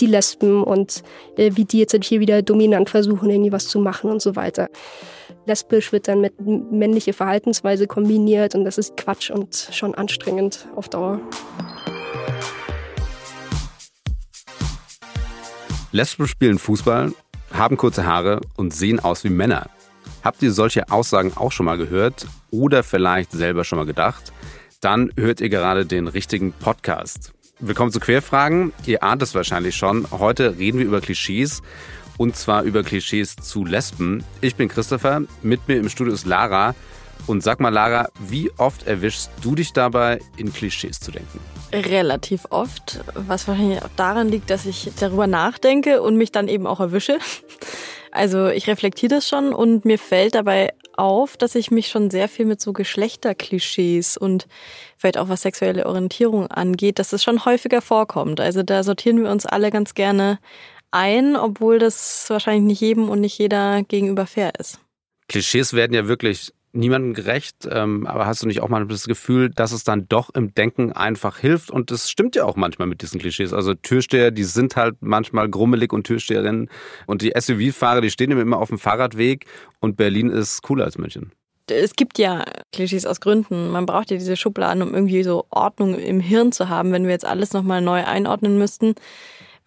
die Lesben und äh, wie die jetzt halt hier wieder dominant versuchen, irgendwie was zu machen und so weiter. Lesbisch wird dann mit männliche Verhaltensweise kombiniert und das ist Quatsch und schon anstrengend auf Dauer. Lesben spielen Fußball, haben kurze Haare und sehen aus wie Männer. Habt ihr solche Aussagen auch schon mal gehört oder vielleicht selber schon mal gedacht? Dann hört ihr gerade den richtigen Podcast. Willkommen zu Querfragen. Ihr ahnt es wahrscheinlich schon. Heute reden wir über Klischees und zwar über Klischees zu Lesben. Ich bin Christopher, mit mir im Studio ist Lara. Und sag mal, Lara, wie oft erwischst du dich dabei, in Klischees zu denken? Relativ oft, was wahrscheinlich auch daran liegt, dass ich darüber nachdenke und mich dann eben auch erwische. Also ich reflektiere das schon und mir fällt dabei auf, dass ich mich schon sehr viel mit so Geschlechterklischees und vielleicht auch was sexuelle Orientierung angeht, dass das schon häufiger vorkommt. Also da sortieren wir uns alle ganz gerne ein, obwohl das wahrscheinlich nicht jedem und nicht jeder gegenüber fair ist. Klischees werden ja wirklich niemandem gerecht, ähm, aber hast du nicht auch mal das Gefühl, dass es dann doch im Denken einfach hilft? Und das stimmt ja auch manchmal mit diesen Klischees. Also Türsteher, die sind halt manchmal grummelig und Türsteherinnen. Und die SUV-Fahrer, die stehen immer auf dem Fahrradweg und Berlin ist cooler als München. Es gibt ja Klischees aus Gründen. Man braucht ja diese Schubladen, um irgendwie so Ordnung im Hirn zu haben, wenn wir jetzt alles nochmal neu einordnen müssten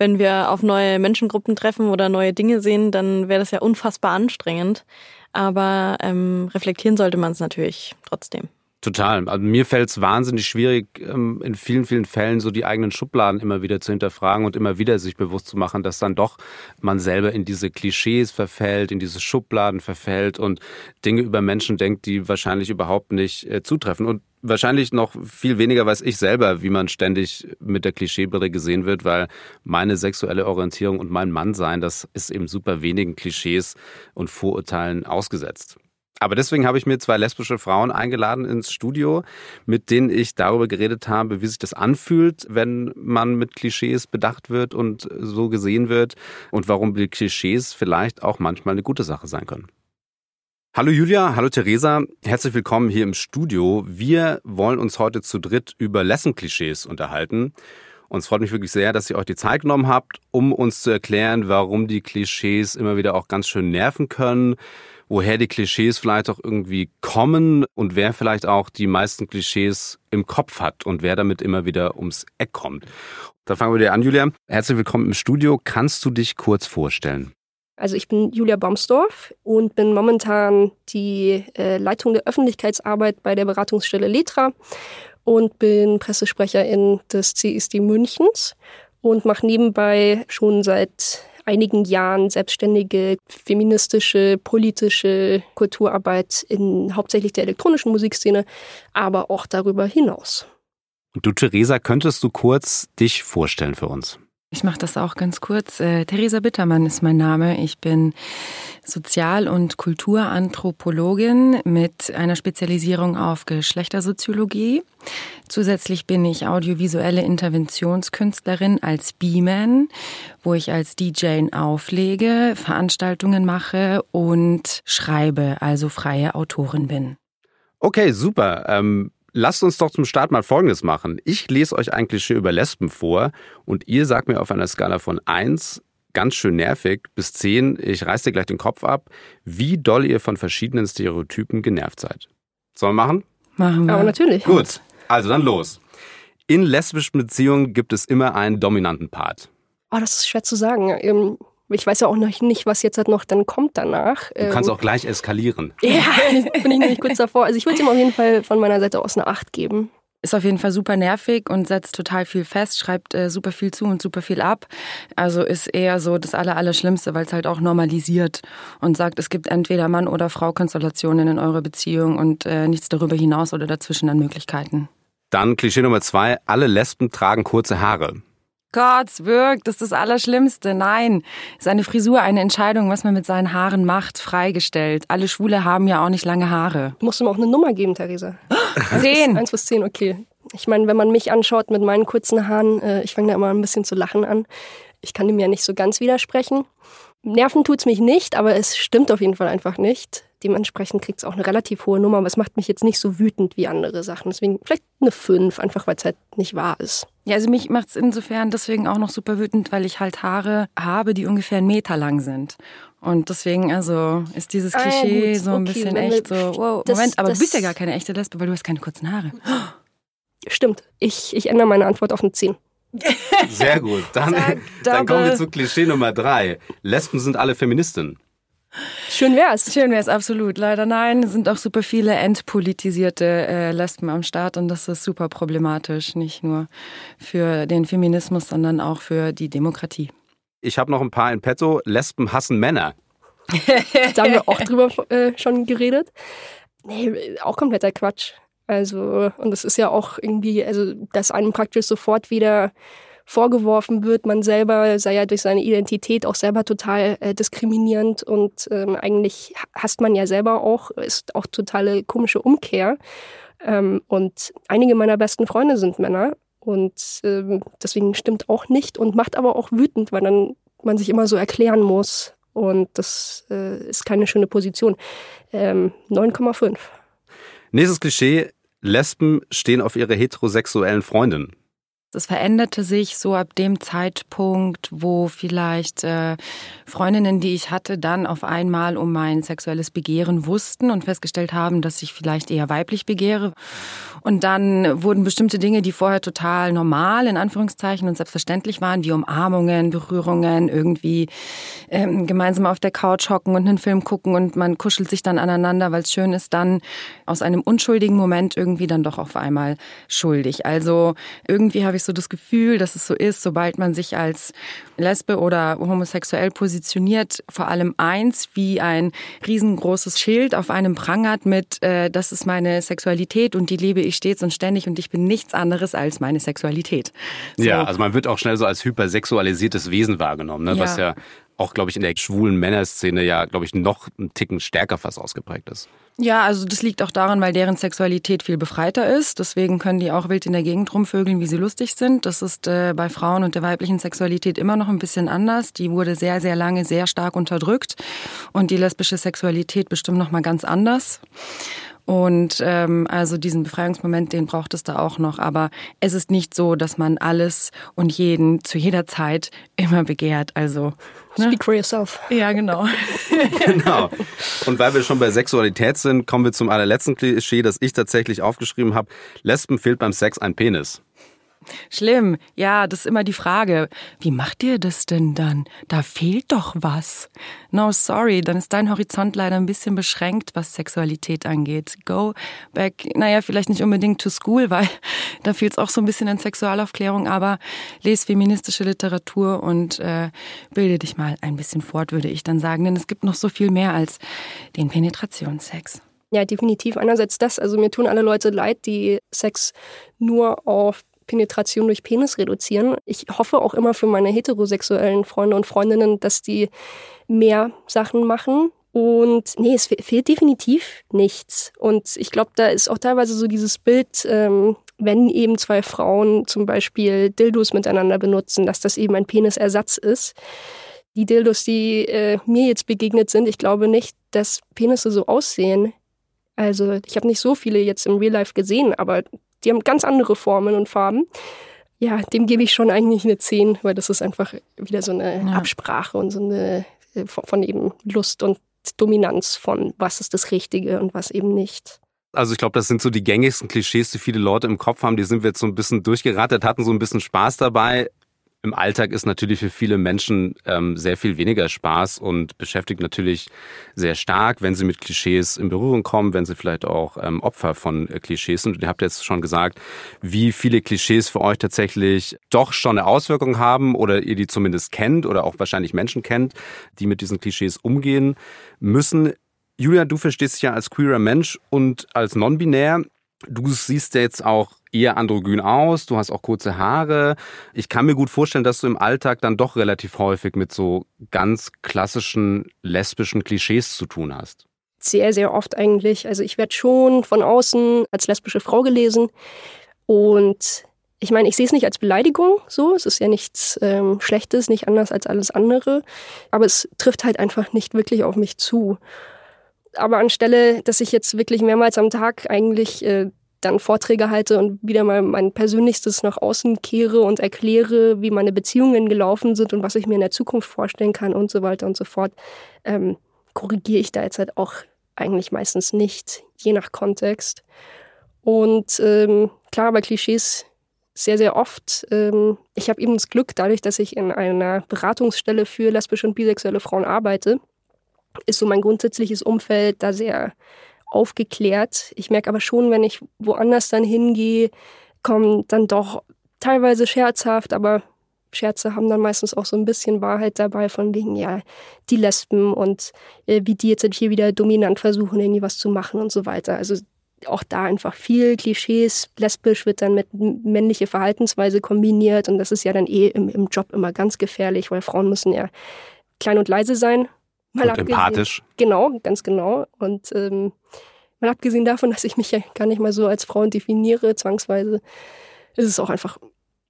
wenn wir auf neue Menschengruppen treffen oder neue Dinge sehen, dann wäre das ja unfassbar anstrengend. Aber ähm, reflektieren sollte man es natürlich trotzdem. Total. Also mir fällt es wahnsinnig schwierig, ähm, in vielen, vielen Fällen so die eigenen Schubladen immer wieder zu hinterfragen und immer wieder sich bewusst zu machen, dass dann doch man selber in diese Klischees verfällt, in diese Schubladen verfällt und Dinge über Menschen denkt, die wahrscheinlich überhaupt nicht äh, zutreffen. Und wahrscheinlich noch viel weniger weiß ich selber, wie man ständig mit der Klischeebrille gesehen wird, weil meine sexuelle Orientierung und mein Mannsein, das ist eben super wenigen Klischees und Vorurteilen ausgesetzt. Aber deswegen habe ich mir zwei lesbische Frauen eingeladen ins Studio, mit denen ich darüber geredet habe, wie sich das anfühlt, wenn man mit Klischees bedacht wird und so gesehen wird und warum die Klischees vielleicht auch manchmal eine gute Sache sein können. Hallo Julia, hallo Theresa, herzlich willkommen hier im Studio. Wir wollen uns heute zu dritt über Lessenklischees unterhalten. Und es freut mich wirklich sehr, dass ihr euch die Zeit genommen habt, um uns zu erklären, warum die Klischees immer wieder auch ganz schön nerven können, woher die Klischees vielleicht auch irgendwie kommen und wer vielleicht auch die meisten Klischees im Kopf hat und wer damit immer wieder ums Eck kommt. Da fangen wir dir an, Julia. Herzlich willkommen im Studio. Kannst du dich kurz vorstellen? Also ich bin Julia Baumsdorf und bin momentan die äh, Leitung der Öffentlichkeitsarbeit bei der Beratungsstelle Letra und bin Pressesprecherin des CSD Münchens und mache nebenbei schon seit einigen Jahren selbstständige feministische, politische Kulturarbeit in hauptsächlich der elektronischen Musikszene, aber auch darüber hinaus. Und du, Theresa, könntest du kurz dich vorstellen für uns? Ich mache das auch ganz kurz. Äh, Theresa Bittermann ist mein Name. Ich bin Sozial- und Kulturanthropologin mit einer Spezialisierung auf Geschlechtersoziologie. Zusätzlich bin ich audiovisuelle Interventionskünstlerin als B-Man, wo ich als DJ auflege, Veranstaltungen mache und schreibe, also freie Autorin bin. Okay, super. Ähm Lasst uns doch zum Start mal Folgendes machen. Ich lese euch ein Klischee über Lesben vor und ihr sagt mir auf einer Skala von 1, ganz schön nervig, bis 10, ich reiß dir gleich den Kopf ab, wie doll ihr von verschiedenen Stereotypen genervt seid. Sollen wir machen? Machen wir. Aber natürlich. Gut, also dann los. In lesbischen Beziehungen gibt es immer einen dominanten Part. Oh, das ist schwer zu sagen. Ich weiß ja auch noch nicht, was jetzt halt noch dann kommt danach. Du kannst ähm, auch gleich eskalieren. Ja, bin ich nämlich kurz davor. Also ich würde ihm auf jeden Fall von meiner Seite aus eine Acht geben. Ist auf jeden Fall super nervig und setzt total viel fest, schreibt äh, super viel zu und super viel ab. Also ist eher so das Allerallerschlimmste, weil es halt auch normalisiert und sagt, es gibt entweder Mann- oder Frau-Konstellationen in eurer Beziehung und äh, nichts darüber hinaus oder dazwischen an Möglichkeiten. Dann Klischee Nummer zwei, alle Lesben tragen kurze Haare. Gott, wirkt, das ist das Allerschlimmste. Nein, ist eine Frisur eine Entscheidung, was man mit seinen Haaren macht, freigestellt. Alle Schwule haben ja auch nicht lange Haare. Du musst ihm auch eine Nummer geben, Theresa. Zehn. Eins bis zehn, okay. Ich meine, wenn man mich anschaut mit meinen kurzen Haaren, äh, ich fange da immer ein bisschen zu lachen an. Ich kann dem ja nicht so ganz widersprechen. Nerven tut's mich nicht, aber es stimmt auf jeden Fall einfach nicht. Dementsprechend kriegt es auch eine relativ hohe Nummer, aber es macht mich jetzt nicht so wütend wie andere Sachen. Deswegen vielleicht eine 5, einfach weil es halt nicht wahr ist. Ja, also mich macht es insofern deswegen auch noch super wütend, weil ich halt Haare habe, die ungefähr einen Meter lang sind. Und deswegen, also, ist dieses Klischee ah, so ein okay, bisschen echt so, wow, das, Moment, aber du bist ja gar keine echte Lesbe, weil du hast keine kurzen Haare. Stimmt. Ich, ich ändere meine Antwort auf eine 10. Sehr gut. Dann, dann kommen wir zu Klischee Nummer drei. Lesben sind alle Feministinnen. Schön wär's. Schön wär's, absolut. Leider nein, es sind auch super viele entpolitisierte äh, Lesben am Start und das ist super problematisch, nicht nur für den Feminismus, sondern auch für die Demokratie. Ich habe noch ein paar in petto. Lesben hassen Männer. da haben wir auch drüber äh, schon geredet. Nee, auch kompletter Quatsch. Also, und es ist ja auch irgendwie, also, dass einem praktisch sofort wieder vorgeworfen wird, man selber sei ja durch seine Identität auch selber total äh, diskriminierend und ähm, eigentlich hasst man ja selber auch, ist auch totale komische Umkehr. Ähm, und einige meiner besten Freunde sind Männer und ähm, deswegen stimmt auch nicht und macht aber auch wütend, weil dann man sich immer so erklären muss und das äh, ist keine schöne Position. 9,5. Ähm, Nächstes Klischee, Lesben stehen auf ihre heterosexuellen Freundinnen. Es veränderte sich so ab dem Zeitpunkt, wo vielleicht äh, Freundinnen, die ich hatte, dann auf einmal um mein sexuelles Begehren wussten und festgestellt haben, dass ich vielleicht eher weiblich begehre. Und dann wurden bestimmte Dinge, die vorher total normal in Anführungszeichen und selbstverständlich waren, wie Umarmungen, Berührungen, irgendwie ähm, gemeinsam auf der Couch hocken und einen Film gucken und man kuschelt sich dann aneinander, weil es schön ist, dann aus einem unschuldigen Moment irgendwie dann doch auf einmal schuldig. Also irgendwie habe ich so das Gefühl, dass es so ist, sobald man sich als Lesbe oder homosexuell positioniert, vor allem eins wie ein riesengroßes Schild auf einem prangert mit, äh, das ist meine Sexualität und die lebe ich stets und ständig und ich bin nichts anderes als meine Sexualität. So. Ja, also man wird auch schnell so als hypersexualisiertes Wesen wahrgenommen, ne? Ja. was ja auch, glaube ich, in der schwulen Männerszene ja, glaube ich, noch einen Ticken stärker fast ausgeprägt ist. Ja, also das liegt auch daran, weil deren Sexualität viel befreiter ist. Deswegen können die auch wild in der Gegend rumvögeln, wie sie lustig sind. Das ist äh, bei Frauen und der weiblichen Sexualität immer noch ein bisschen anders. Die wurde sehr, sehr lange sehr stark unterdrückt und die lesbische Sexualität bestimmt noch mal ganz anders. Und ähm, also diesen Befreiungsmoment, den braucht es da auch noch. Aber es ist nicht so, dass man alles und jeden zu jeder Zeit immer begehrt. Also ne? Speak for yourself. Ja, genau. genau. Und weil wir schon bei Sexualität sind, kommen wir zum allerletzten Klischee, das ich tatsächlich aufgeschrieben habe. Lesben fehlt beim Sex ein Penis. Schlimm. Ja, das ist immer die Frage. Wie macht ihr das denn dann? Da fehlt doch was. No, sorry, dann ist dein Horizont leider ein bisschen beschränkt, was Sexualität angeht. Go back, naja, vielleicht nicht unbedingt to school, weil da fehlt es auch so ein bisschen an Sexualaufklärung, aber lese feministische Literatur und äh, bilde dich mal ein bisschen fort, würde ich dann sagen. Denn es gibt noch so viel mehr als den Penetrationssex. Ja, definitiv. Einerseits das, also mir tun alle Leute leid, die Sex nur auf Penetration durch Penis reduzieren. Ich hoffe auch immer für meine heterosexuellen Freunde und Freundinnen, dass die mehr Sachen machen. Und nee, es fehlt definitiv nichts. Und ich glaube, da ist auch teilweise so dieses Bild, ähm, wenn eben zwei Frauen zum Beispiel Dildos miteinander benutzen, dass das eben ein Penisersatz ist. Die Dildos, die äh, mir jetzt begegnet sind, ich glaube nicht, dass Penisse so aussehen. Also ich habe nicht so viele jetzt im Real Life gesehen, aber die haben ganz andere Formen und Farben. Ja, dem gebe ich schon eigentlich eine 10, weil das ist einfach wieder so eine ja. Absprache und so eine äh, von eben Lust und Dominanz von was ist das Richtige und was eben nicht. Also ich glaube, das sind so die gängigsten Klischees, die viele Leute im Kopf haben. Die sind wir jetzt so ein bisschen durchgeratet, hatten so ein bisschen Spaß dabei im Alltag ist natürlich für viele Menschen ähm, sehr viel weniger Spaß und beschäftigt natürlich sehr stark, wenn sie mit Klischees in Berührung kommen, wenn sie vielleicht auch ähm, Opfer von äh, Klischees sind. Und ihr habt jetzt schon gesagt, wie viele Klischees für euch tatsächlich doch schon eine Auswirkung haben oder ihr die zumindest kennt oder auch wahrscheinlich Menschen kennt, die mit diesen Klischees umgehen müssen. Julia, du verstehst dich ja als queerer Mensch und als non-binär. Du siehst jetzt auch eher androgyn aus, du hast auch kurze Haare. Ich kann mir gut vorstellen, dass du im Alltag dann doch relativ häufig mit so ganz klassischen lesbischen Klischees zu tun hast. Sehr, sehr oft eigentlich. Also ich werde schon von außen als lesbische Frau gelesen und ich meine, ich sehe es nicht als Beleidigung so, es ist ja nichts ähm, Schlechtes, nicht anders als alles andere, aber es trifft halt einfach nicht wirklich auf mich zu. Aber anstelle, dass ich jetzt wirklich mehrmals am Tag eigentlich äh, dann Vorträge halte und wieder mal mein Persönlichstes nach außen kehre und erkläre, wie meine Beziehungen gelaufen sind und was ich mir in der Zukunft vorstellen kann und so weiter und so fort, ähm, korrigiere ich da jetzt halt auch eigentlich meistens nicht, je nach Kontext. Und ähm, klar, bei Klischees sehr, sehr oft. Ähm, ich habe eben das Glück, dadurch, dass ich in einer Beratungsstelle für lesbische und bisexuelle Frauen arbeite, ist so mein grundsätzliches Umfeld da sehr aufgeklärt. Ich merke aber schon, wenn ich woanders dann hingehe, kommen dann doch teilweise scherzhaft, aber Scherze haben dann meistens auch so ein bisschen Wahrheit dabei, von wegen, ja, die Lesben und äh, wie die jetzt hier wieder dominant versuchen, irgendwie was zu machen und so weiter. Also auch da einfach viel Klischees. Lesbisch wird dann mit männliche Verhaltensweise kombiniert und das ist ja dann eh im, im Job immer ganz gefährlich, weil Frauen müssen ja klein und leise sein. Mal und empathisch. Genau, ganz genau. Und ähm, mal abgesehen davon, dass ich mich ja gar nicht mal so als Frau definiere, zwangsweise, ist es auch einfach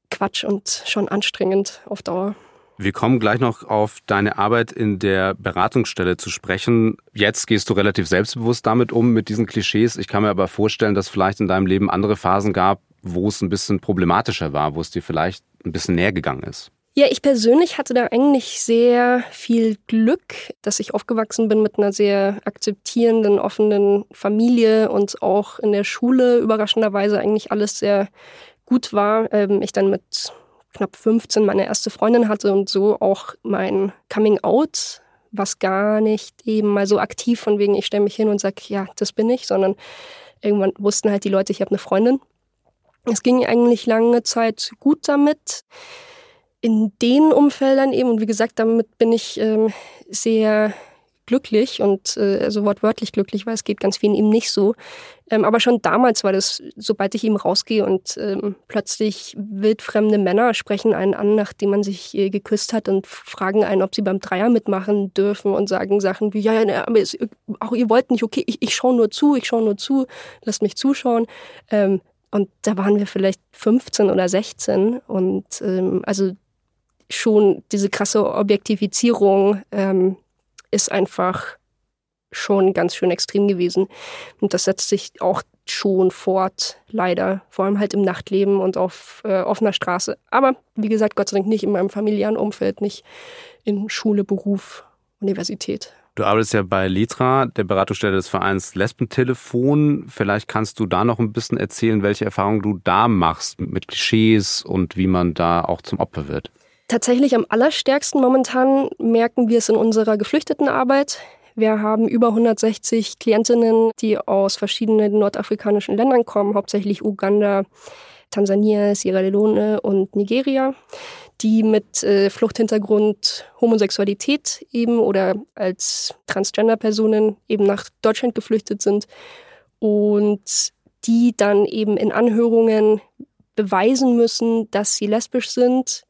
Quatsch und schon anstrengend auf Dauer. Wir kommen gleich noch auf deine Arbeit in der Beratungsstelle zu sprechen. Jetzt gehst du relativ selbstbewusst damit um, mit diesen Klischees. Ich kann mir aber vorstellen, dass vielleicht in deinem Leben andere Phasen gab, wo es ein bisschen problematischer war, wo es dir vielleicht ein bisschen näher gegangen ist. Ja, ich persönlich hatte da eigentlich sehr viel Glück, dass ich aufgewachsen bin mit einer sehr akzeptierenden, offenen Familie und auch in der Schule überraschenderweise eigentlich alles sehr gut war. Ähm, ich dann mit knapp 15 meine erste Freundin hatte und so auch mein Coming Out, was gar nicht eben mal so aktiv von wegen, ich stelle mich hin und sage, ja, das bin ich, sondern irgendwann wussten halt die Leute, ich habe eine Freundin. Es ging eigentlich lange Zeit gut damit. In den Umfeldern eben, und wie gesagt, damit bin ich ähm, sehr glücklich und äh, also wortwörtlich glücklich, weil es geht ganz vielen ihm nicht so. Ähm, aber schon damals war das, sobald ich ihm rausgehe und ähm, plötzlich wildfremde Männer sprechen einen an, nachdem man sich äh, geküsst hat und fragen einen, ob sie beim Dreier mitmachen dürfen und sagen Sachen wie, ja, ja, aber es, auch ihr wollt nicht, okay, ich, ich schaue nur zu, ich schaue nur zu, lasst mich zuschauen. Ähm, und da waren wir vielleicht 15 oder 16 und ähm, also schon diese krasse Objektifizierung ähm, ist einfach schon ganz schön extrem gewesen. Und das setzt sich auch schon fort, leider. Vor allem halt im Nachtleben und auf äh, offener Straße. Aber wie gesagt, Gott sei Dank nicht in meinem familiären Umfeld, nicht in Schule, Beruf, Universität. Du arbeitest ja bei Litra, der Beratungsstelle des Vereins Lesbentelefon. Vielleicht kannst du da noch ein bisschen erzählen, welche Erfahrungen du da machst mit Klischees und wie man da auch zum Opfer wird. Tatsächlich am allerstärksten momentan merken wir es in unserer Geflüchtetenarbeit. Wir haben über 160 Klientinnen, die aus verschiedenen nordafrikanischen Ländern kommen, hauptsächlich Uganda, Tansania, Sierra Leone und Nigeria, die mit äh, Fluchthintergrund Homosexualität eben oder als Transgender-Personen eben nach Deutschland geflüchtet sind und die dann eben in Anhörungen beweisen müssen, dass sie lesbisch sind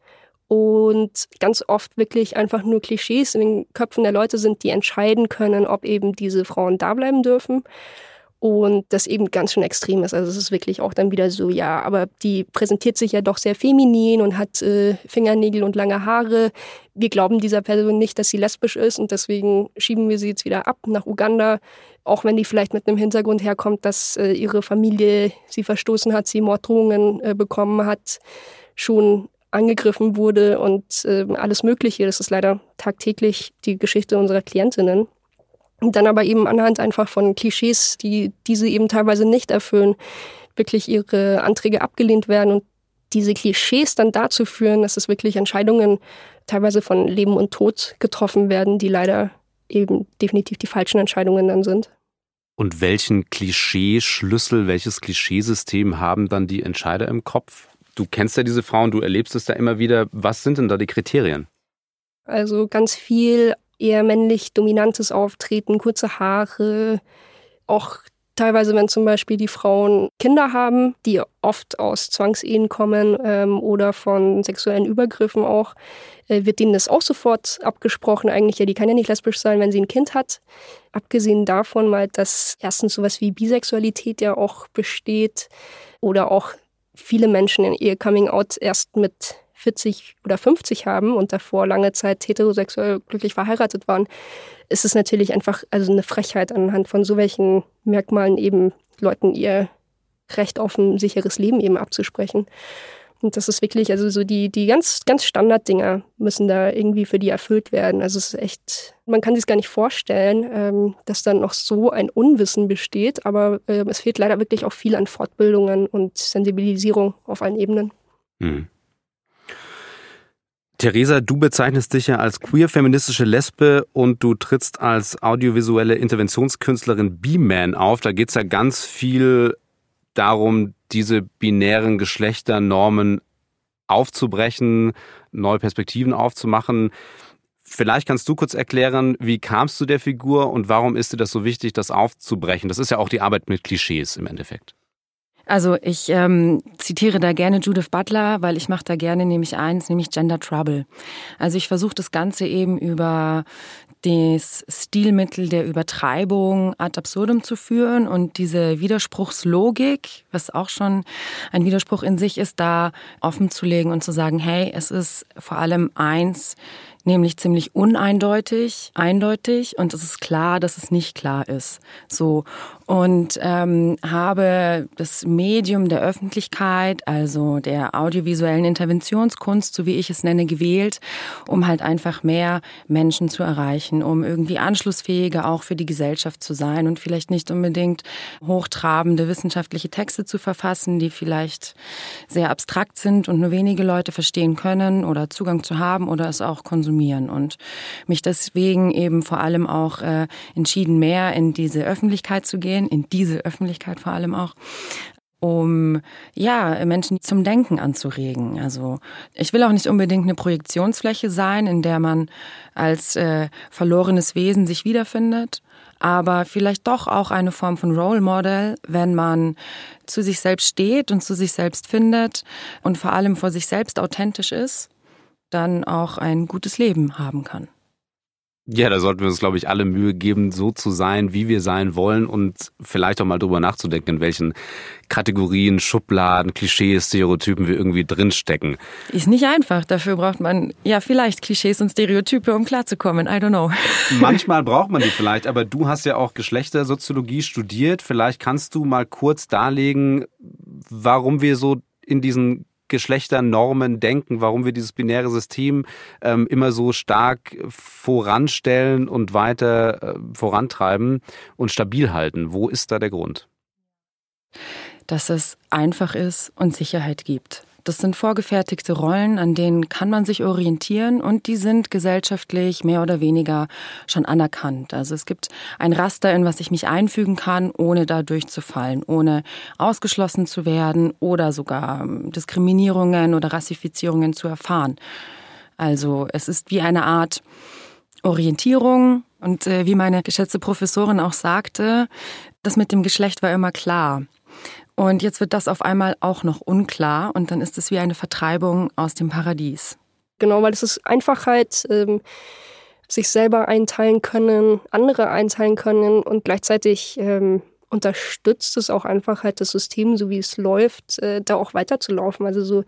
und ganz oft wirklich einfach nur Klischees in den Köpfen der Leute sind, die entscheiden können, ob eben diese Frauen da bleiben dürfen. Und das eben ganz schön extrem ist. Also es ist wirklich auch dann wieder so, ja, aber die präsentiert sich ja doch sehr feminin und hat äh, Fingernägel und lange Haare. Wir glauben dieser Person nicht, dass sie lesbisch ist und deswegen schieben wir sie jetzt wieder ab nach Uganda, auch wenn die vielleicht mit einem Hintergrund herkommt, dass äh, ihre Familie sie verstoßen hat, sie Morddrohungen äh, bekommen hat, schon angegriffen wurde und äh, alles Mögliche. Das ist leider tagtäglich die Geschichte unserer Klientinnen. Und dann aber eben anhand einfach von Klischees, die diese eben teilweise nicht erfüllen, wirklich ihre Anträge abgelehnt werden und diese Klischees dann dazu führen, dass es wirklich Entscheidungen teilweise von Leben und Tod getroffen werden, die leider eben definitiv die falschen Entscheidungen dann sind. Und welchen Klischeeschlüssel, welches Klischeesystem haben dann die Entscheider im Kopf? Du kennst ja diese Frauen, du erlebst es da immer wieder. Was sind denn da die Kriterien? Also ganz viel eher männlich dominantes Auftreten, kurze Haare, auch teilweise, wenn zum Beispiel die Frauen Kinder haben, die oft aus Zwangsehen kommen ähm, oder von sexuellen Übergriffen auch, äh, wird denen das auch sofort abgesprochen. Eigentlich, ja, die kann ja nicht lesbisch sein, wenn sie ein Kind hat. Abgesehen davon mal, dass erstens sowas wie Bisexualität ja auch besteht oder auch viele Menschen ihr Coming Out erst mit 40 oder 50 haben und davor lange Zeit heterosexuell glücklich verheiratet waren, ist es natürlich einfach also eine Frechheit anhand von so welchen Merkmalen eben Leuten ihr Recht auf ein sicheres Leben eben abzusprechen. Und das ist wirklich, also so die, die ganz, ganz Standarddinger müssen da irgendwie für die erfüllt werden. Also es ist echt, man kann sich gar nicht vorstellen, ähm, dass dann noch so ein Unwissen besteht, aber äh, es fehlt leider wirklich auch viel an Fortbildungen und Sensibilisierung auf allen Ebenen. Hm. Theresa, du bezeichnest dich ja als queer-feministische Lesbe und du trittst als audiovisuelle Interventionskünstlerin B-Man auf. Da geht es ja ganz viel darum, diese binären Geschlechternormen aufzubrechen, neue Perspektiven aufzumachen. Vielleicht kannst du kurz erklären, wie kamst du der Figur und warum ist dir das so wichtig, das aufzubrechen? Das ist ja auch die Arbeit mit Klischees im Endeffekt. Also ich ähm, zitiere da gerne Judith Butler, weil ich mache da gerne nämlich eins, nämlich Gender Trouble. Also ich versuche das Ganze eben über das Stilmittel der Übertreibung ad absurdum zu führen und diese Widerspruchslogik, was auch schon ein Widerspruch in sich ist, da offen zu legen und zu sagen, hey, es ist vor allem eins, nämlich ziemlich uneindeutig, eindeutig und es ist klar, dass es nicht klar ist. So und ähm, habe das Medium der Öffentlichkeit, also der audiovisuellen Interventionskunst, so wie ich es nenne, gewählt, um halt einfach mehr Menschen zu erreichen, um irgendwie anschlussfähiger auch für die Gesellschaft zu sein und vielleicht nicht unbedingt hochtrabende wissenschaftliche Texte zu verfassen, die vielleicht sehr abstrakt sind und nur wenige Leute verstehen können oder Zugang zu haben oder es auch konsumieren und mich deswegen eben vor allem auch äh, entschieden mehr in diese Öffentlichkeit zu gehen in diese Öffentlichkeit vor allem auch, um ja Menschen zum Denken anzuregen. Also ich will auch nicht unbedingt eine Projektionsfläche sein, in der man als äh, verlorenes Wesen sich wiederfindet, aber vielleicht doch auch eine Form von Role Model, wenn man zu sich selbst steht und zu sich selbst findet und vor allem vor sich selbst authentisch ist, dann auch ein gutes Leben haben kann. Ja, da sollten wir uns, glaube ich, alle Mühe geben, so zu sein, wie wir sein wollen und vielleicht auch mal drüber nachzudenken, in welchen Kategorien, Schubladen, Klischees, Stereotypen wir irgendwie drinstecken. Ist nicht einfach. Dafür braucht man ja vielleicht Klischees und Stereotype, um klarzukommen. I don't know. Manchmal braucht man die vielleicht, aber du hast ja auch Geschlechtersoziologie studiert. Vielleicht kannst du mal kurz darlegen, warum wir so in diesen Geschlechternormen denken, warum wir dieses binäre System ähm, immer so stark voranstellen und weiter äh, vorantreiben und stabil halten. Wo ist da der Grund? Dass es einfach ist und Sicherheit gibt. Das sind vorgefertigte Rollen, an denen kann man sich orientieren und die sind gesellschaftlich mehr oder weniger schon anerkannt. Also es gibt ein Raster, in was ich mich einfügen kann, ohne da durchzufallen, ohne ausgeschlossen zu werden oder sogar ähm, Diskriminierungen oder Rassifizierungen zu erfahren. Also es ist wie eine Art Orientierung und äh, wie meine geschätzte Professorin auch sagte, das mit dem Geschlecht war immer klar. Und jetzt wird das auf einmal auch noch unklar und dann ist es wie eine Vertreibung aus dem Paradies. Genau, weil es ist Einfachheit, ähm, sich selber einteilen können, andere einteilen können und gleichzeitig ähm, unterstützt es auch einfach halt das System, so wie es läuft, äh, da auch weiterzulaufen. Also so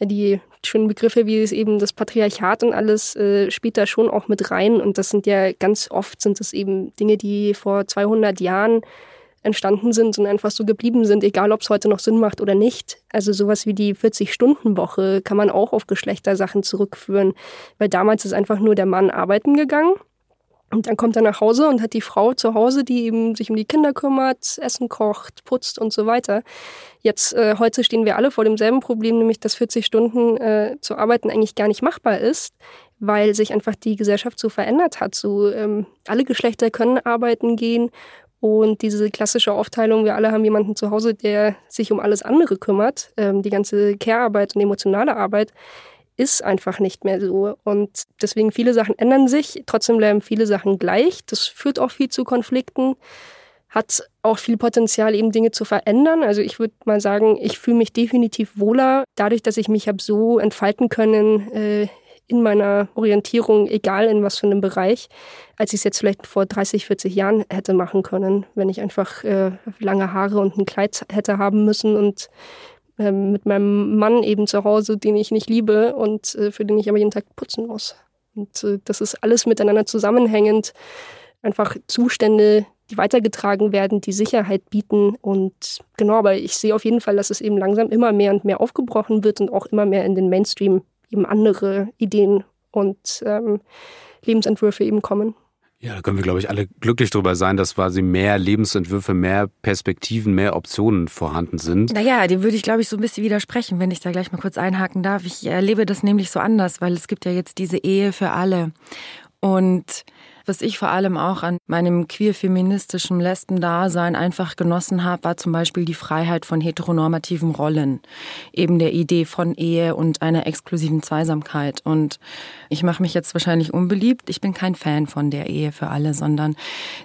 äh, die schönen Begriffe wie es eben das Patriarchat und alles äh, spielt da schon auch mit rein. Und das sind ja ganz oft sind es eben Dinge, die vor 200 Jahren entstanden sind und einfach so geblieben sind, egal ob es heute noch Sinn macht oder nicht. Also sowas wie die 40-Stunden-Woche kann man auch auf Geschlechtersachen zurückführen, weil damals ist einfach nur der Mann arbeiten gegangen und dann kommt er nach Hause und hat die Frau zu Hause, die eben sich um die Kinder kümmert, Essen kocht, putzt und so weiter. Jetzt, äh, heute stehen wir alle vor demselben Problem, nämlich dass 40 Stunden äh, zu arbeiten eigentlich gar nicht machbar ist, weil sich einfach die Gesellschaft so verändert hat. So ähm, alle Geschlechter können arbeiten gehen und diese klassische Aufteilung, wir alle haben jemanden zu Hause, der sich um alles andere kümmert, ähm, die ganze Care-Arbeit und emotionale Arbeit, ist einfach nicht mehr so. Und deswegen viele Sachen ändern sich, trotzdem bleiben viele Sachen gleich. Das führt auch viel zu Konflikten, hat auch viel Potenzial, eben Dinge zu verändern. Also ich würde mal sagen, ich fühle mich definitiv wohler, dadurch, dass ich mich habe so entfalten können äh, in meiner Orientierung, egal in was für einem Bereich, als ich es jetzt vielleicht vor 30, 40 Jahren hätte machen können, wenn ich einfach äh, lange Haare und ein Kleid hätte haben müssen und äh, mit meinem Mann eben zu Hause, den ich nicht liebe und äh, für den ich aber jeden Tag putzen muss. Und äh, das ist alles miteinander zusammenhängend. Einfach Zustände, die weitergetragen werden, die Sicherheit bieten. Und genau, aber ich sehe auf jeden Fall, dass es eben langsam immer mehr und mehr aufgebrochen wird und auch immer mehr in den Mainstream eben andere Ideen und ähm, Lebensentwürfe eben kommen. Ja, da können wir, glaube ich, alle glücklich darüber sein, dass quasi mehr Lebensentwürfe, mehr Perspektiven, mehr Optionen vorhanden sind. Naja, dem würde ich, glaube ich, so ein bisschen widersprechen, wenn ich da gleich mal kurz einhaken darf. Ich erlebe das nämlich so anders, weil es gibt ja jetzt diese Ehe für alle. Und was ich vor allem auch an meinem queer-feministischen Lesben-Dasein einfach genossen habe, war zum Beispiel die Freiheit von heteronormativen Rollen. Eben der Idee von Ehe und einer exklusiven Zweisamkeit. Und ich mache mich jetzt wahrscheinlich unbeliebt. Ich bin kein Fan von der Ehe für alle, sondern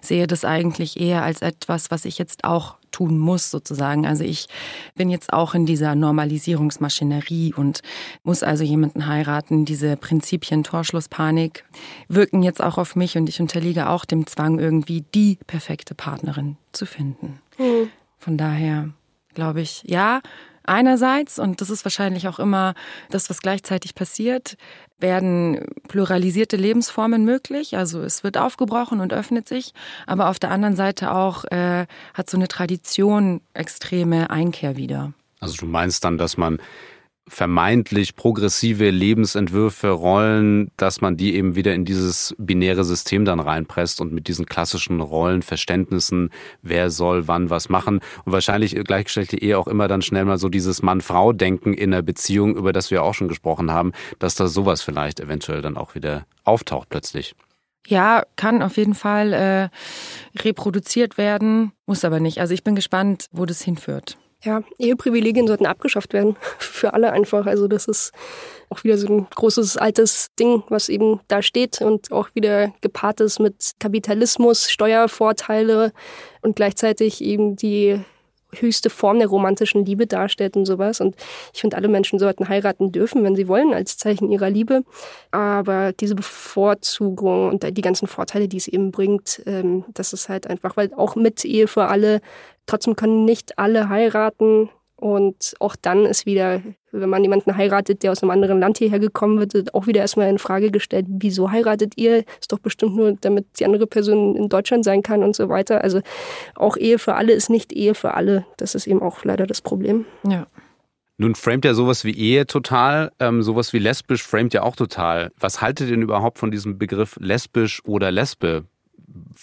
sehe das eigentlich eher als etwas, was ich jetzt auch tun muss, sozusagen. Also ich bin jetzt auch in dieser Normalisierungsmaschinerie und muss also jemanden heiraten. Diese Prinzipien Torschlusspanik wirken jetzt auch auf mich und ich unterliege auch dem Zwang, irgendwie die perfekte Partnerin zu finden. Mhm. Von daher glaube ich, ja, einerseits, und das ist wahrscheinlich auch immer das, was gleichzeitig passiert, werden pluralisierte Lebensformen möglich. Also es wird aufgebrochen und öffnet sich. Aber auf der anderen Seite auch äh, hat so eine Tradition extreme Einkehr wieder. Also du meinst dann, dass man vermeintlich progressive Lebensentwürfe, Rollen, dass man die eben wieder in dieses binäre System dann reinpresst und mit diesen klassischen Rollenverständnissen, wer soll wann was machen. Und wahrscheinlich gleichgeschlechtliche Ehe auch immer dann schnell mal so dieses Mann-Frau-Denken in der Beziehung, über das wir auch schon gesprochen haben, dass da sowas vielleicht eventuell dann auch wieder auftaucht plötzlich. Ja, kann auf jeden Fall äh, reproduziert werden, muss aber nicht. Also ich bin gespannt, wo das hinführt. Ja, Eheprivilegien sollten abgeschafft werden. Für alle einfach. Also das ist auch wieder so ein großes altes Ding, was eben da steht und auch wieder gepaart ist mit Kapitalismus, Steuervorteile und gleichzeitig eben die höchste Form der romantischen Liebe darstellt und sowas. Und ich finde, alle Menschen sollten heiraten dürfen, wenn sie wollen, als Zeichen ihrer Liebe. Aber diese Bevorzugung und die ganzen Vorteile, die es eben bringt, ähm, das ist halt einfach, weil auch mit Ehe für alle Trotzdem können nicht alle heiraten. Und auch dann ist wieder, wenn man jemanden heiratet, der aus einem anderen Land hierher gekommen wird, auch wieder erstmal in Frage gestellt, wieso heiratet ihr? Ist doch bestimmt nur, damit die andere Person in Deutschland sein kann und so weiter. Also auch Ehe für alle ist nicht Ehe für alle. Das ist eben auch leider das Problem. Ja. Nun framet ja sowas wie Ehe total, ähm, sowas wie lesbisch framet ja auch total. Was haltet ihr denn überhaupt von diesem Begriff lesbisch oder Lesbe?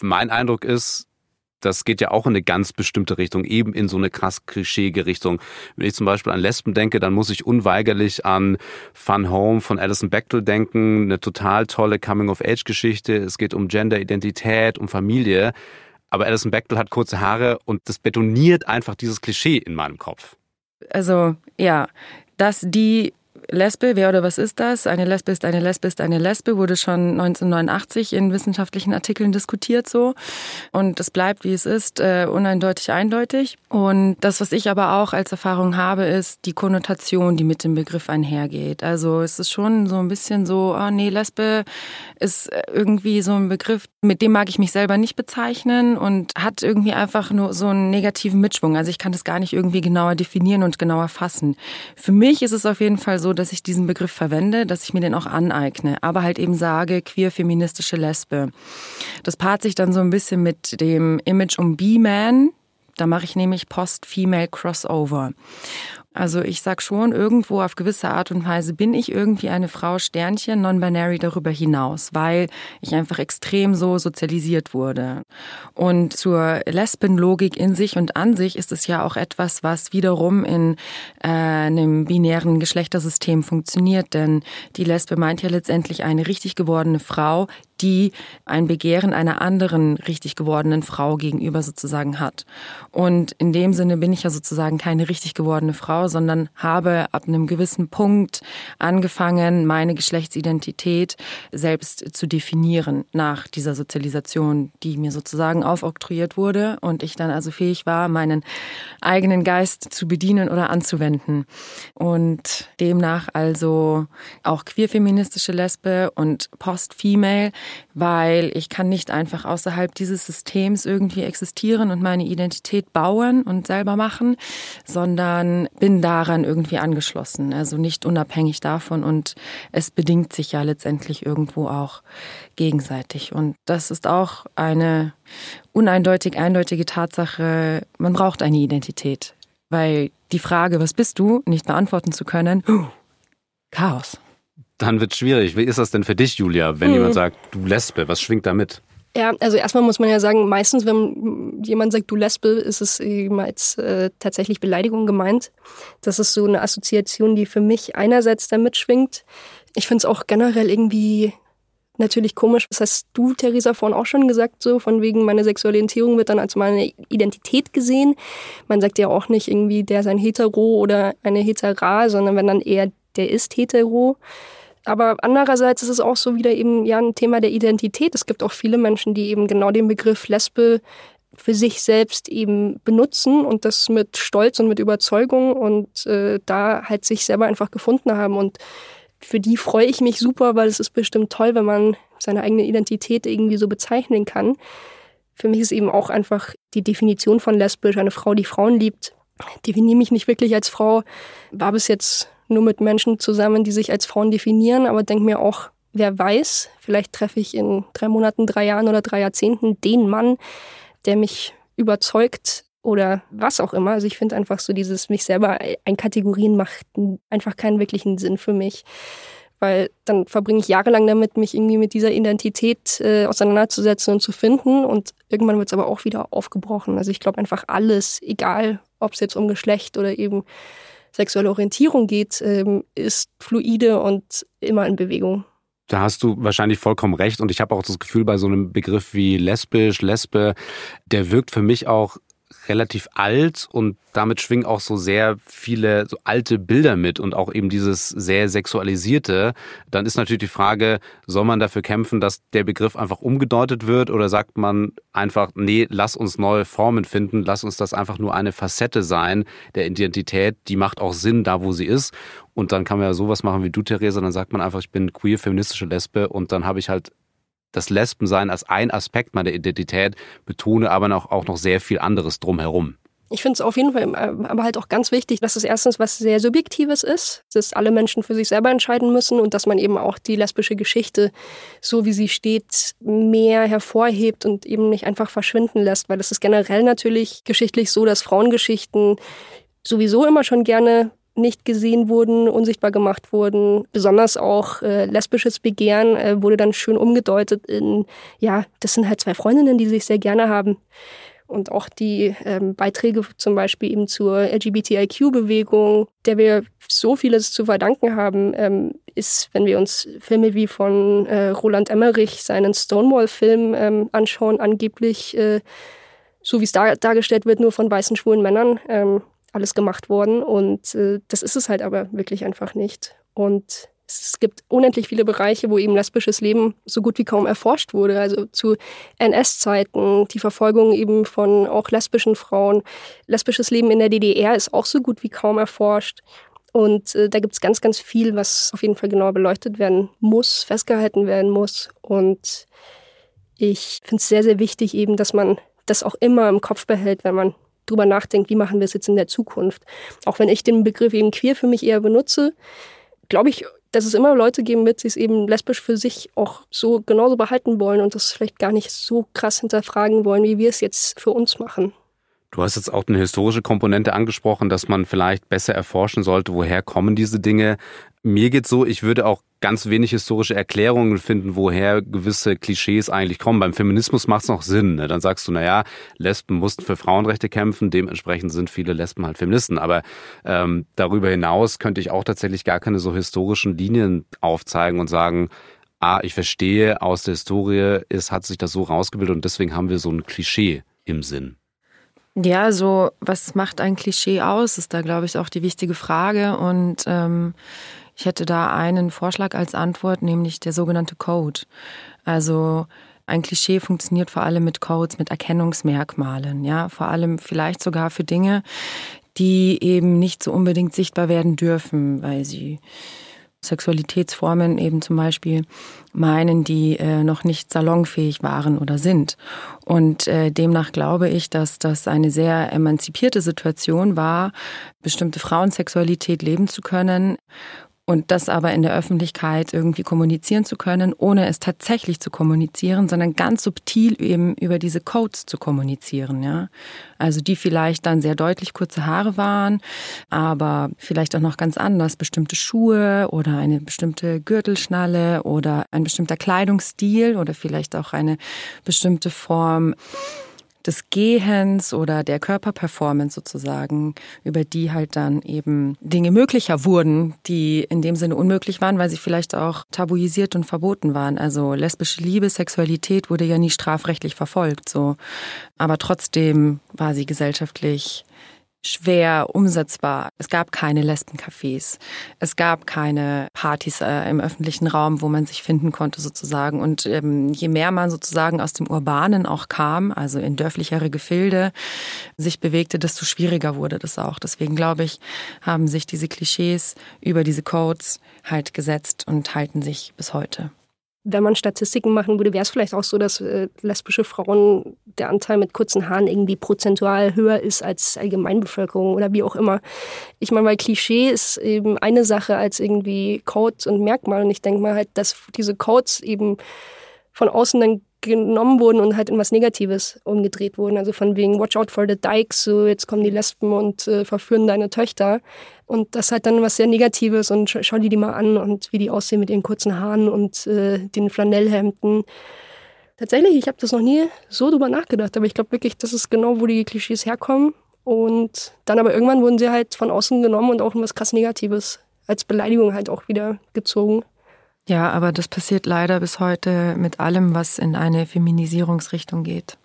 Mein Eindruck ist, das geht ja auch in eine ganz bestimmte Richtung, eben in so eine krass klischeeige Richtung. Wenn ich zum Beispiel an Lesben denke, dann muss ich unweigerlich an Fun Home von Alison Bechtel denken, eine total tolle Coming-of-Age-Geschichte. Es geht um Gender-Identität, um Familie. Aber Alison Bechtel hat kurze Haare und das betoniert einfach dieses Klischee in meinem Kopf. Also ja, dass die Lesbe, wer oder was ist das? Eine Lesbe ist eine Lesbe ist eine Lesbe, wurde schon 1989 in wissenschaftlichen Artikeln diskutiert so. Und es bleibt, wie es ist, äh, uneindeutig eindeutig. Und das, was ich aber auch als Erfahrung habe, ist die Konnotation, die mit dem Begriff einhergeht. Also es ist schon so ein bisschen so, oh nee, Lesbe ist irgendwie so ein Begriff, mit dem mag ich mich selber nicht bezeichnen und hat irgendwie einfach nur so einen negativen Mitschwung. Also ich kann das gar nicht irgendwie genauer definieren und genauer fassen. Für mich ist es auf jeden Fall so, dass ich diesen Begriff verwende, dass ich mir den auch aneigne, aber halt eben sage, queer-feministische Lesbe. Das paart sich dann so ein bisschen mit dem Image um B-Man. Da mache ich nämlich Post-Female Crossover. Also ich sag schon, irgendwo auf gewisse Art und Weise bin ich irgendwie eine Frau Sternchen, non-binary darüber hinaus, weil ich einfach extrem so sozialisiert wurde. Und zur Lesbenlogik in sich und an sich ist es ja auch etwas, was wiederum in äh, einem binären Geschlechtersystem funktioniert, denn die Lesbe meint ja letztendlich eine richtig gewordene Frau, die ein Begehren einer anderen richtig gewordenen Frau gegenüber sozusagen hat. Und in dem Sinne bin ich ja sozusagen keine richtig gewordene Frau, sondern habe ab einem gewissen Punkt angefangen, meine Geschlechtsidentität selbst zu definieren nach dieser Sozialisation, die mir sozusagen aufoktroyiert wurde und ich dann also fähig war, meinen eigenen Geist zu bedienen oder anzuwenden. Und demnach also auch queerfeministische Lesbe und Post-Female weil ich kann nicht einfach außerhalb dieses Systems irgendwie existieren und meine Identität bauen und selber machen, sondern bin daran irgendwie angeschlossen, also nicht unabhängig davon und es bedingt sich ja letztendlich irgendwo auch gegenseitig und das ist auch eine uneindeutig eindeutige Tatsache, man braucht eine Identität, weil die Frage, was bist du, nicht beantworten zu können, Chaos. Dann wird es schwierig. Wie ist das denn für dich, Julia, wenn hm. jemand sagt, du Lesbe, was schwingt da mit? Ja, also erstmal muss man ja sagen, meistens, wenn jemand sagt, du Lesbe, ist es eben als äh, tatsächlich Beleidigung gemeint. Das ist so eine Assoziation, die für mich einerseits damit schwingt. Ich finde es auch generell irgendwie natürlich komisch. Das hast du, Theresa, vorhin auch schon gesagt, so von wegen meine sexuelle Orientierung wird dann als meine Identität gesehen. Man sagt ja auch nicht irgendwie, der ist ein Hetero oder eine Hetera, sondern wenn dann eher der ist hetero. Aber andererseits ist es auch so wieder eben ja ein Thema der Identität. Es gibt auch viele Menschen, die eben genau den Begriff Lesbe für sich selbst eben benutzen und das mit Stolz und mit Überzeugung und äh, da halt sich selber einfach gefunden haben. Und für die freue ich mich super, weil es ist bestimmt toll, wenn man seine eigene Identität irgendwie so bezeichnen kann. Für mich ist eben auch einfach die Definition von lesbisch eine Frau, die Frauen liebt. Definiere mich nicht wirklich als Frau, war bis jetzt nur mit Menschen zusammen, die sich als Frauen definieren, aber denke mir auch, wer weiß, vielleicht treffe ich in drei Monaten, drei Jahren oder drei Jahrzehnten den Mann, der mich überzeugt oder was auch immer. Also ich finde einfach so dieses mich selber ein Kategorien macht einfach keinen wirklichen Sinn für mich. Weil dann verbringe ich jahrelang damit, mich irgendwie mit dieser Identität äh, auseinanderzusetzen und zu finden. Und irgendwann wird es aber auch wieder aufgebrochen. Also ich glaube einfach alles, egal ob es jetzt um Geschlecht oder eben sexuelle Orientierung geht, ähm, ist fluide und immer in Bewegung. Da hast du wahrscheinlich vollkommen recht. Und ich habe auch das Gefühl, bei so einem Begriff wie lesbisch, Lesbe, der wirkt für mich auch relativ alt und damit schwingen auch so sehr viele so alte Bilder mit und auch eben dieses sehr sexualisierte. Dann ist natürlich die Frage, soll man dafür kämpfen, dass der Begriff einfach umgedeutet wird oder sagt man einfach, nee, lass uns neue Formen finden, lass uns das einfach nur eine Facette sein der Identität, die macht auch Sinn da, wo sie ist. Und dann kann man ja sowas machen wie du, Theresa, dann sagt man einfach, ich bin queer, feministische Lesbe und dann habe ich halt das Lesbensein als ein Aspekt meiner Identität, betone aber noch, auch noch sehr viel anderes drumherum. Ich finde es auf jeden Fall äh, aber halt auch ganz wichtig, dass es erstens was sehr Subjektives ist, dass alle Menschen für sich selber entscheiden müssen und dass man eben auch die lesbische Geschichte, so wie sie steht, mehr hervorhebt und eben nicht einfach verschwinden lässt, weil es ist generell natürlich geschichtlich so, dass Frauengeschichten sowieso immer schon gerne nicht gesehen wurden, unsichtbar gemacht wurden. Besonders auch äh, lesbisches Begehren äh, wurde dann schön umgedeutet in, ja, das sind halt zwei Freundinnen, die sich sehr gerne haben. Und auch die ähm, Beiträge zum Beispiel eben zur LGBTIQ-Bewegung, der wir so vieles zu verdanken haben, ähm, ist, wenn wir uns Filme wie von äh, Roland Emmerich, seinen Stonewall-Film ähm, anschauen, angeblich, äh, so wie es da, dargestellt wird, nur von weißen schwulen Männern. Ähm, alles gemacht worden. Und äh, das ist es halt aber wirklich einfach nicht. Und es gibt unendlich viele Bereiche, wo eben lesbisches Leben so gut wie kaum erforscht wurde. Also zu NS-Zeiten, die Verfolgung eben von auch lesbischen Frauen. Lesbisches Leben in der DDR ist auch so gut wie kaum erforscht. Und äh, da gibt es ganz, ganz viel, was auf jeden Fall genauer beleuchtet werden muss, festgehalten werden muss. Und ich finde es sehr, sehr wichtig eben, dass man das auch immer im Kopf behält, wenn man drüber nachdenkt, wie machen wir es jetzt in der Zukunft. Auch wenn ich den Begriff eben queer für mich eher benutze, glaube ich, dass es immer Leute geben wird, die es eben lesbisch für sich auch so genauso behalten wollen und das vielleicht gar nicht so krass hinterfragen wollen, wie wir es jetzt für uns machen. Du hast jetzt auch eine historische Komponente angesprochen, dass man vielleicht besser erforschen sollte, woher kommen diese Dinge. Mir geht so, ich würde auch ganz wenig historische Erklärungen finden, woher gewisse Klischees eigentlich kommen. Beim Feminismus macht es noch Sinn. Ne? Dann sagst du, naja, Lesben mussten für Frauenrechte kämpfen, dementsprechend sind viele Lesben halt Feministen. Aber ähm, darüber hinaus könnte ich auch tatsächlich gar keine so historischen Linien aufzeigen und sagen, ah, ich verstehe, aus der Historie ist, hat sich das so rausgebildet und deswegen haben wir so ein Klischee im Sinn. Ja, so was macht ein Klischee aus, ist da, glaube ich, auch die wichtige Frage. Und ähm, ich hätte da einen Vorschlag als Antwort, nämlich der sogenannte Code. Also ein Klischee funktioniert vor allem mit Codes, mit Erkennungsmerkmalen, ja, vor allem vielleicht sogar für Dinge, die eben nicht so unbedingt sichtbar werden dürfen, weil sie Sexualitätsformen eben zum Beispiel meinen, die äh, noch nicht salonfähig waren oder sind. Und äh, demnach glaube ich, dass das eine sehr emanzipierte Situation war, bestimmte Frauensexualität leben zu können und das aber in der Öffentlichkeit irgendwie kommunizieren zu können, ohne es tatsächlich zu kommunizieren, sondern ganz subtil eben über diese Codes zu kommunizieren, ja. Also die vielleicht dann sehr deutlich kurze Haare waren, aber vielleicht auch noch ganz anders, bestimmte Schuhe oder eine bestimmte Gürtelschnalle oder ein bestimmter Kleidungsstil oder vielleicht auch eine bestimmte Form des Gehens oder der Körperperformance sozusagen, über die halt dann eben Dinge möglicher wurden, die in dem Sinne unmöglich waren, weil sie vielleicht auch tabuisiert und verboten waren. Also lesbische Liebe, Sexualität wurde ja nie strafrechtlich verfolgt, so. Aber trotzdem war sie gesellschaftlich schwer umsetzbar. Es gab keine Lesbencafés. Es gab keine Partys äh, im öffentlichen Raum, wo man sich finden konnte sozusagen. Und ähm, je mehr man sozusagen aus dem Urbanen auch kam, also in dörflichere Gefilde, sich bewegte, desto schwieriger wurde das auch. Deswegen glaube ich, haben sich diese Klischees über diese Codes halt gesetzt und halten sich bis heute wenn man Statistiken machen würde, wäre es vielleicht auch so, dass äh, lesbische Frauen der Anteil mit kurzen Haaren irgendwie prozentual höher ist als Allgemeinbevölkerung oder wie auch immer. Ich meine, weil Klischee ist eben eine Sache als irgendwie Code und Merkmal. Und ich denke mal halt, dass diese Codes eben von außen dann genommen wurden und halt in was Negatives umgedreht wurden. Also von wegen Watch out for the Dykes, so jetzt kommen die Lesben und äh, verführen deine Töchter. Und das hat dann was sehr Negatives und schau, schau die die mal an und wie die aussehen mit ihren kurzen Haaren und äh, den Flanellhemden. Tatsächlich, ich habe das noch nie so drüber nachgedacht, aber ich glaube wirklich, das ist genau, wo die Klischees herkommen. Und dann aber irgendwann wurden sie halt von außen genommen und auch in was krass Negatives als Beleidigung halt auch wieder gezogen. Ja, aber das passiert leider bis heute mit allem, was in eine Feminisierungsrichtung geht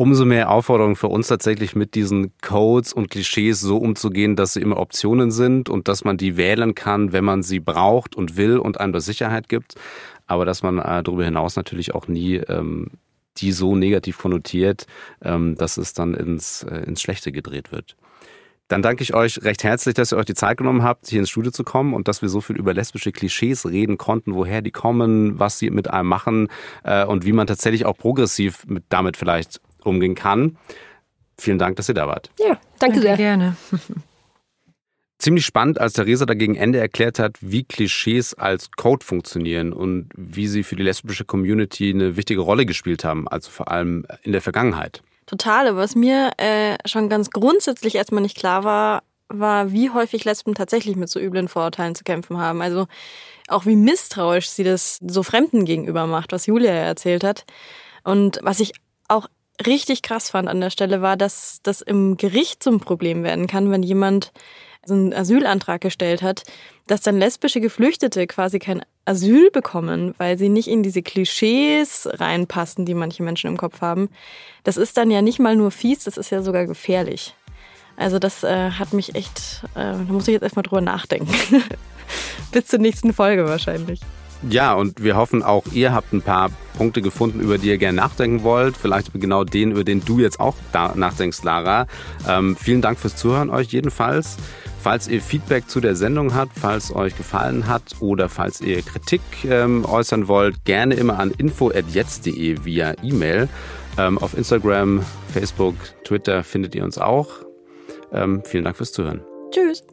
umso mehr Aufforderung für uns tatsächlich mit diesen Codes und Klischees so umzugehen, dass sie immer Optionen sind und dass man die wählen kann, wenn man sie braucht und will und einem das Sicherheit gibt. Aber dass man äh, darüber hinaus natürlich auch nie ähm, die so negativ konnotiert, ähm, dass es dann ins, äh, ins Schlechte gedreht wird. Dann danke ich euch recht herzlich, dass ihr euch die Zeit genommen habt, hier ins Studio zu kommen und dass wir so viel über lesbische Klischees reden konnten, woher die kommen, was sie mit einem machen äh, und wie man tatsächlich auch progressiv mit, damit vielleicht umgehen kann. Vielen Dank, dass ihr da wart. Ja, danke, danke sehr. Gerne. Ziemlich spannend, als Theresa dagegen Ende erklärt hat, wie Klischees als Code funktionieren und wie sie für die lesbische Community eine wichtige Rolle gespielt haben, also vor allem in der Vergangenheit. Total, aber was mir äh, schon ganz grundsätzlich erstmal nicht klar war, war, wie häufig Lesben tatsächlich mit so üblen Vorurteilen zu kämpfen haben. Also auch wie misstrauisch sie das so Fremden gegenüber macht, was Julia erzählt hat. Und was ich auch richtig krass fand an der Stelle war, dass das im Gericht zum Problem werden kann, wenn jemand so einen Asylantrag gestellt hat, dass dann lesbische Geflüchtete quasi kein Asyl bekommen, weil sie nicht in diese Klischees reinpassen, die manche Menschen im Kopf haben. Das ist dann ja nicht mal nur fies, das ist ja sogar gefährlich. Also das äh, hat mich echt, äh, da muss ich jetzt erstmal drüber nachdenken. Bis zur nächsten Folge wahrscheinlich. Ja, und wir hoffen auch, ihr habt ein paar Punkte gefunden, über die ihr gerne nachdenken wollt. Vielleicht genau den, über den du jetzt auch nachdenkst, Lara. Ähm, vielen Dank fürs Zuhören euch jedenfalls. Falls ihr Feedback zu der Sendung habt, falls euch gefallen hat oder falls ihr Kritik ähm, äußern wollt, gerne immer an info.jetzt.de via E-Mail. Ähm, auf Instagram, Facebook, Twitter findet ihr uns auch. Ähm, vielen Dank fürs Zuhören. Tschüss.